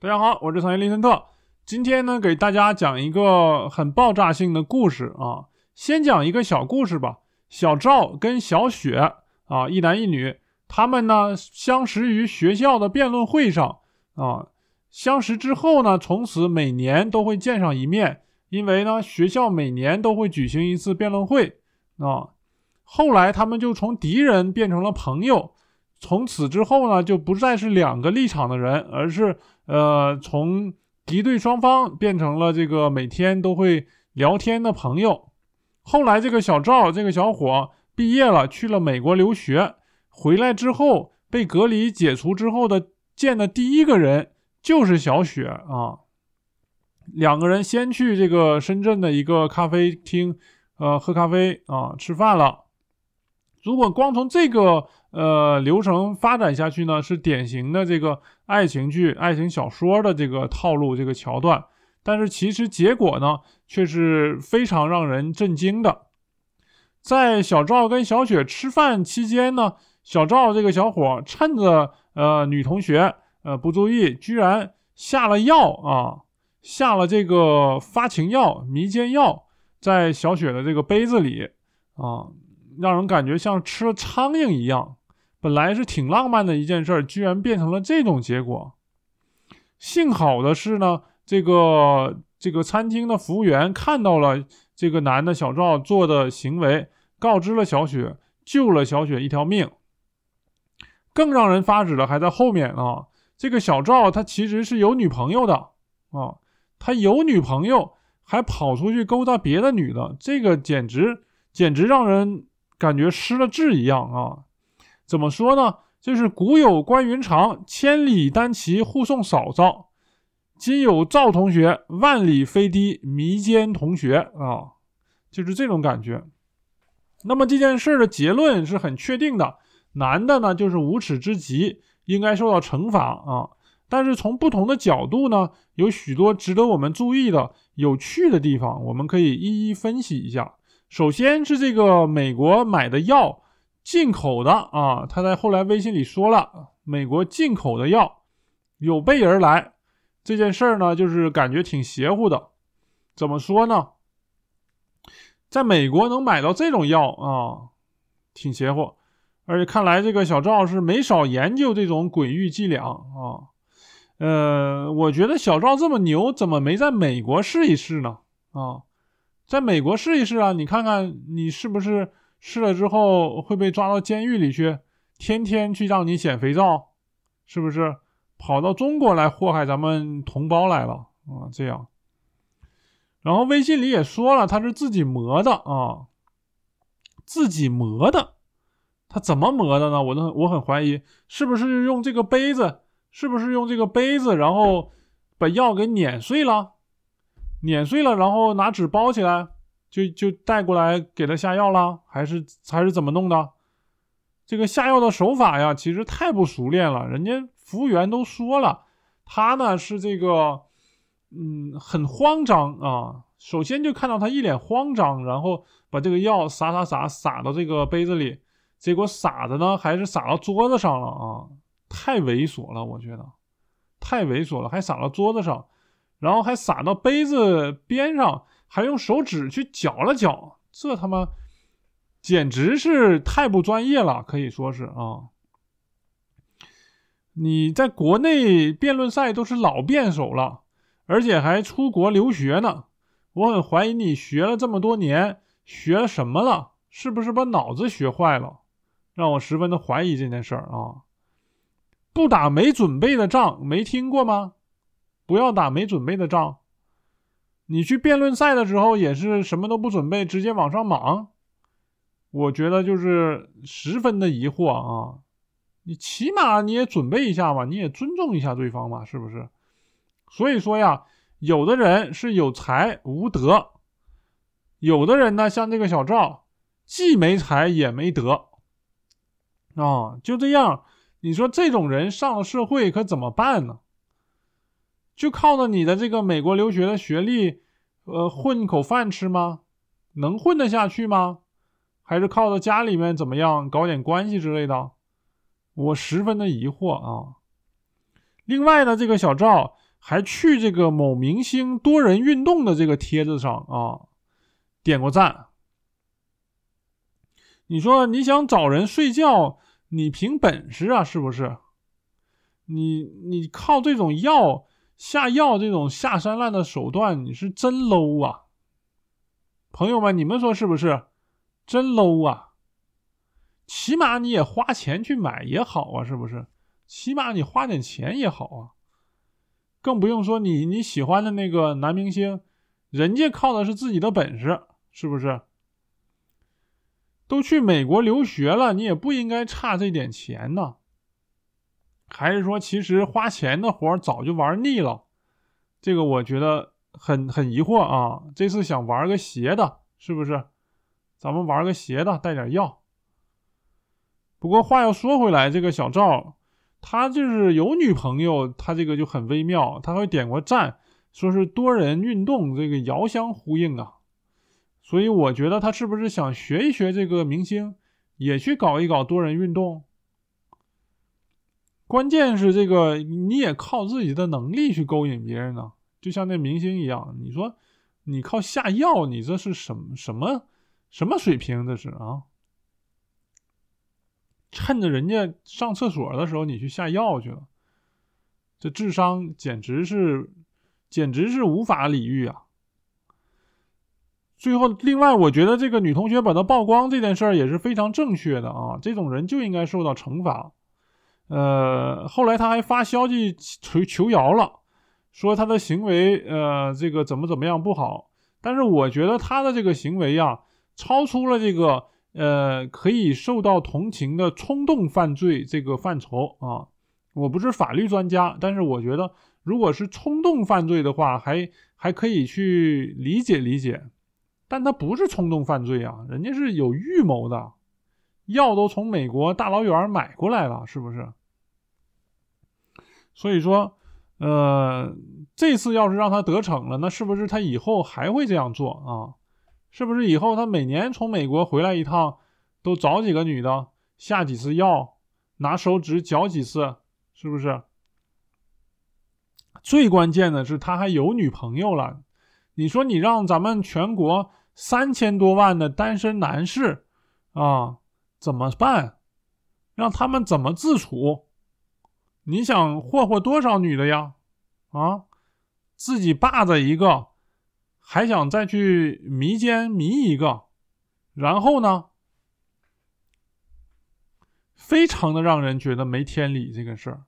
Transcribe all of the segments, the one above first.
大家好，我是唐人林森特。今天呢，给大家讲一个很爆炸性的故事啊。先讲一个小故事吧。小赵跟小雪啊，一男一女，他们呢相识于学校的辩论会上啊。相识之后呢，从此每年都会见上一面，因为呢，学校每年都会举行一次辩论会啊。后来他们就从敌人变成了朋友。从此之后呢，就不再是两个立场的人，而是呃，从敌对双方变成了这个每天都会聊天的朋友。后来这个小赵这个小伙毕业了，去了美国留学，回来之后被隔离解除之后的见的第一个人就是小雪啊。两个人先去这个深圳的一个咖啡厅，呃，喝咖啡啊，吃饭了。如果光从这个呃流程发展下去呢，是典型的这个爱情剧、爱情小说的这个套路、这个桥段。但是其实结果呢，却是非常让人震惊的。在小赵跟小雪吃饭期间呢，小赵这个小伙趁着呃女同学呃不注意，居然下了药啊，下了这个发情药、迷奸药，在小雪的这个杯子里啊。让人感觉像吃了苍蝇一样，本来是挺浪漫的一件事，居然变成了这种结果。幸好的是呢，这个这个餐厅的服务员看到了这个男的小赵做的行为，告知了小雪，救了小雪一条命。更让人发指的还在后面啊！这个小赵他其实是有女朋友的啊，他有女朋友还跑出去勾搭别的女的，这个简直简直让人。感觉失了智一样啊！怎么说呢？就是古有关云长千里单骑护送嫂嫂，今有赵同学万里飞的迷奸同学啊！就是这种感觉。那么这件事的结论是很确定的，男的呢就是无耻之极，应该受到惩罚啊！但是从不同的角度呢，有许多值得我们注意的有趣的地方，我们可以一一分析一下。首先是这个美国买的药，进口的啊，他在后来微信里说了，美国进口的药有备而来，这件事儿呢，就是感觉挺邪乎的。怎么说呢？在美国能买到这种药啊，挺邪乎。而且看来这个小赵是没少研究这种鬼域伎俩啊。呃，我觉得小赵这么牛，怎么没在美国试一试呢？啊？在美国试一试啊！你看看你是不是试了之后会被抓到监狱里去，天天去让你捡肥皂，是不是？跑到中国来祸害咱们同胞来了啊！这样，然后微信里也说了，他是自己磨的啊，自己磨的，他怎么磨的呢？我都我很怀疑，是不是用这个杯子？是不是用这个杯子，然后把药给碾碎了？碾碎了，然后拿纸包起来，就就带过来给他下药了，还是还是怎么弄的？这个下药的手法呀，其实太不熟练了。人家服务员都说了，他呢是这个，嗯，很慌张啊。首先就看到他一脸慌张，然后把这个药撒撒撒撒到这个杯子里，结果撒的呢还是撒到桌子上了啊！太猥琐了，我觉得太猥琐了，还撒到桌子上。然后还撒到杯子边上，还用手指去搅了搅，这他妈简直是太不专业了，可以说是啊。你在国内辩论赛都是老辩手了，而且还出国留学呢，我很怀疑你学了这么多年学什么了，是不是把脑子学坏了？让我十分的怀疑这件事儿啊。不打没准备的仗，没听过吗？不要打没准备的仗。你去辩论赛的时候也是什么都不准备，直接往上莽。我觉得就是十分的疑惑啊！你起码你也准备一下嘛，你也尊重一下对方嘛，是不是？所以说呀，有的人是有才无德，有的人呢，像这个小赵，既没才也没德啊，就这样。你说这种人上了社会可怎么办呢？就靠着你的这个美国留学的学历，呃，混口饭吃吗？能混得下去吗？还是靠着家里面怎么样搞点关系之类的？我十分的疑惑啊。另外呢，这个小赵还去这个某明星多人运动的这个帖子上啊点过赞。你说你想找人睡觉，你凭本事啊，是不是？你你靠这种药下药这种下三滥的手段，你是真 low 啊！朋友们，你们说是不是？真 low 啊！起码你也花钱去买也好啊，是不是？起码你花点钱也好啊。更不用说你你喜欢的那个男明星，人家靠的是自己的本事，是不是？都去美国留学了，你也不应该差这点钱呢。还是说，其实花钱的活早就玩腻了？这个我觉得很很疑惑啊。这次想玩个邪的，是不是？咱们玩个邪的，带点药。不过话又说回来，这个小赵他就是有女朋友，他这个就很微妙，他会点过赞，说是多人运动，这个遥相呼应啊。所以我觉得他是不是想学一学这个明星，也去搞一搞多人运动？关键是这个你也靠自己的能力去勾引别人呢，就像那明星一样。你说你靠下药，你这是什么什么什么水平？这是啊？趁着人家上厕所的时候你去下药去了，这智商简直是简直是无法理喻啊！最后，另外，我觉得这个女同学把她曝光这件事儿也是非常正确的啊，这种人就应该受到惩罚。呃，后来他还发消息求求饶了，说他的行为呃这个怎么怎么样不好，但是我觉得他的这个行为呀，超出了这个呃可以受到同情的冲动犯罪这个范畴啊。我不是法律专家，但是我觉得如果是冲动犯罪的话，还还可以去理解理解。但他不是冲动犯罪啊，人家是有预谋的，药都从美国大老远买过来了，是不是？所以说，呃，这次要是让他得逞了，那是不是他以后还会这样做啊？是不是以后他每年从美国回来一趟，都找几个女的下几次药，拿手指搅几次，是不是？最关键的是他还有女朋友了，你说你让咱们全国。三千多万的单身男士，啊，怎么办？让他们怎么自处？你想霍霍多少女的呀？啊，自己霸着一个，还想再去迷奸迷一个，然后呢？非常的让人觉得没天理这个事儿。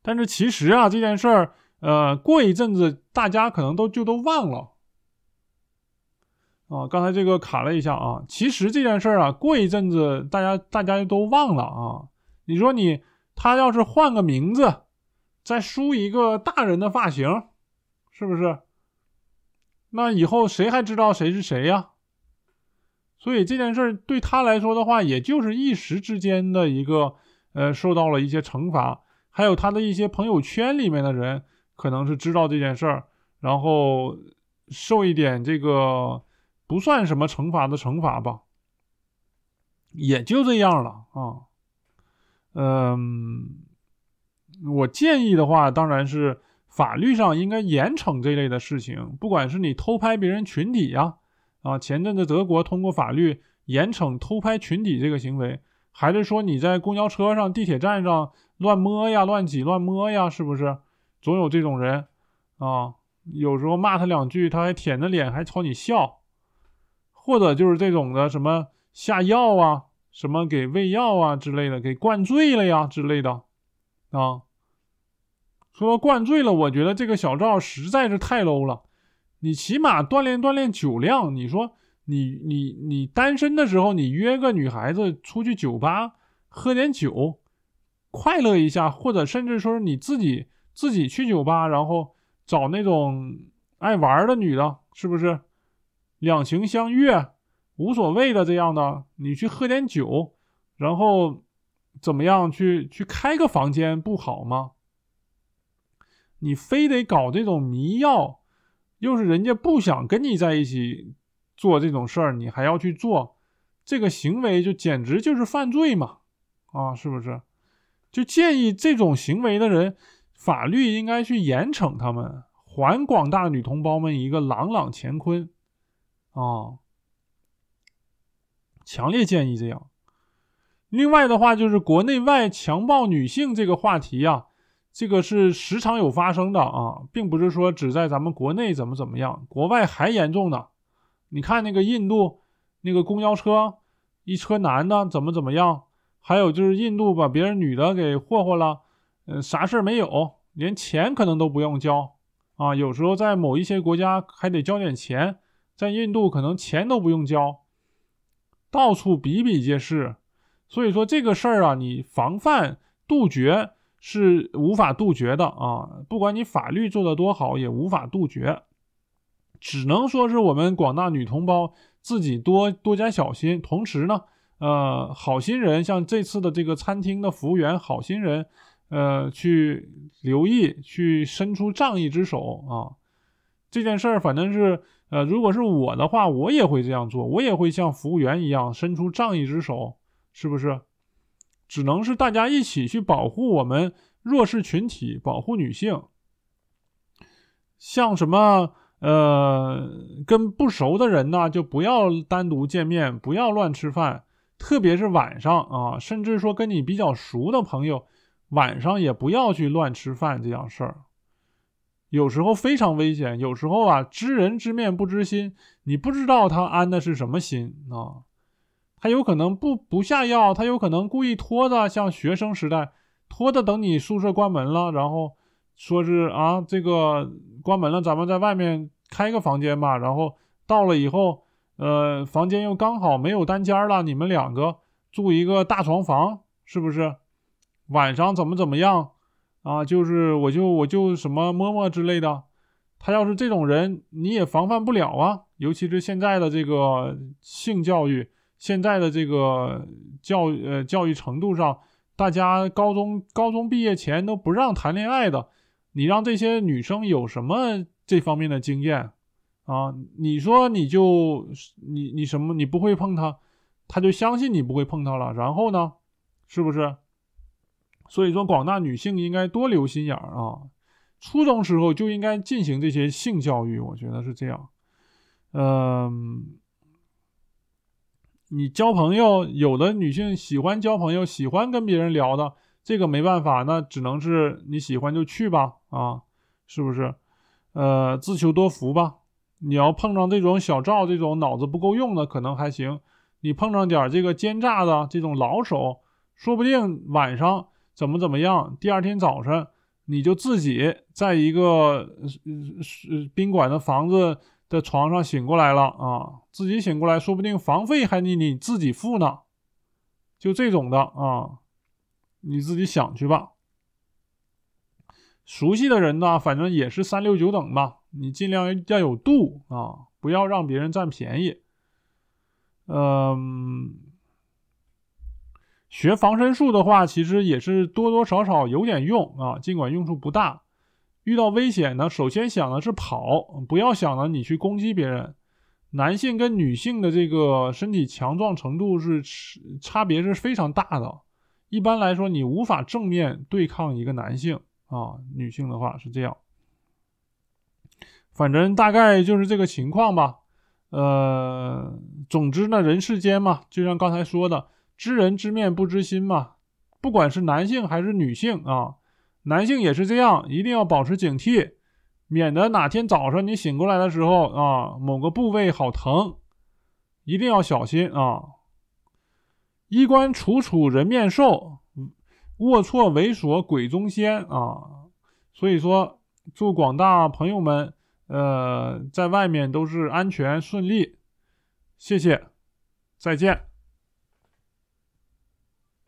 但是其实啊，这件事儿，呃，过一阵子大家可能都就都忘了。啊，刚才这个卡了一下啊。其实这件事儿啊，过一阵子大家大家都忘了啊。你说你他要是换个名字，再梳一个大人的发型，是不是？那以后谁还知道谁是谁呀？所以这件事对他来说的话，也就是一时之间的一个呃，受到了一些惩罚。还有他的一些朋友圈里面的人，可能是知道这件事儿，然后受一点这个。不算什么惩罚的惩罚吧，也就这样了啊。嗯，我建议的话，当然是法律上应该严惩这类的事情，不管是你偷拍别人群体呀，啊，前阵子德国通过法律严惩偷拍群体这个行为，还是说你在公交车上、地铁站上乱摸呀、乱挤、乱摸呀，是不是？总有这种人啊，有时候骂他两句，他还舔着脸还朝你笑。或者就是这种的什么下药啊，什么给喂药啊之类的，给灌醉了呀之类的，啊，说灌醉了，我觉得这个小赵实在是太 low 了。你起码锻炼锻炼酒量。你说你你你单身的时候，你约个女孩子出去酒吧喝点酒，快乐一下，或者甚至说你自己自己去酒吧，然后找那种爱玩的女的，是不是？两情相悦，无所谓的这样的，你去喝点酒，然后怎么样去去开个房间不好吗？你非得搞这种迷药，又是人家不想跟你在一起做这种事儿，你还要去做，这个行为就简直就是犯罪嘛！啊，是不是？就建议这种行为的人法律应该去严惩他们，还广大女同胞们一个朗朗乾坤啊！强烈建议这样。另外的话，就是国内外强暴女性这个话题啊，这个是时常有发生的啊，并不是说只在咱们国内怎么怎么样，国外还严重呢。你看那个印度那个公交车，一车男的怎么怎么样？还有就是印度把别人女的给霍霍了，呃，啥事儿没有，连钱可能都不用交啊。有时候在某一些国家还得交点钱，在印度可能钱都不用交，到处比比皆是。所以说这个事儿啊，你防范杜绝是无法杜绝的啊，不管你法律做得多好，也无法杜绝。只能说是我们广大女同胞自己多多加小心，同时呢，呃，好心人像这次的这个餐厅的服务员，好心人，呃，去留意，去伸出仗义之手啊。这件事儿反正是，呃，如果是我的话，我也会这样做，我也会像服务员一样伸出仗义之手，是不是？只能是大家一起去保护我们弱势群体，保护女性，像什么。呃，跟不熟的人呢，就不要单独见面，不要乱吃饭，特别是晚上啊，甚至说跟你比较熟的朋友，晚上也不要去乱吃饭这样事儿。有时候非常危险，有时候啊，知人知面不知心，你不知道他安的是什么心啊，他有可能不不下药，他有可能故意拖着，像学生时代拖着等你宿舍关门了，然后。说是啊，这个关门了，咱们在外面开个房间吧。然后到了以后，呃，房间又刚好没有单间了，你们两个住一个大床房，是不是？晚上怎么怎么样啊？就是我就我就什么摸摸之类的。他要是这种人，你也防范不了啊。尤其是现在的这个性教育，现在的这个教呃教育程度上，大家高中高中毕业前都不让谈恋爱的。你让这些女生有什么这方面的经验啊？你说你就你你什么你不会碰她，她就相信你不会碰她了。然后呢，是不是？所以说广大女性应该多留心眼儿啊！初中时候就应该进行这些性教育，我觉得是这样。嗯，你交朋友，有的女性喜欢交朋友，喜欢跟别人聊的。这个没办法，那只能是你喜欢就去吧，啊，是不是？呃，自求多福吧。你要碰上这种小赵这种脑子不够用的，可能还行；你碰上点这个奸诈的这种老手，说不定晚上怎么怎么样，第二天早晨你就自己在一个宾馆的房子的床上醒过来了啊，自己醒过来，说不定房费还得你自己付呢，就这种的啊。你自己想去吧。熟悉的人呢，反正也是三六九等吧。你尽量要有度啊，不要让别人占便宜。嗯，学防身术的话，其实也是多多少少有点用啊，尽管用处不大。遇到危险呢，首先想的是跑，不要想着你去攻击别人。男性跟女性的这个身体强壮程度是差别是非常大的。一般来说，你无法正面对抗一个男性啊，女性的话是这样。反正大概就是这个情况吧。呃，总之呢，人世间嘛，就像刚才说的，知人知面不知心嘛。不管是男性还是女性啊，男性也是这样，一定要保持警惕，免得哪天早上你醒过来的时候啊，某个部位好疼，一定要小心啊。衣冠楚楚人面兽，龌龊猥琐鬼中仙啊！所以说，祝广大朋友们，呃，在外面都是安全顺利。谢谢，再见。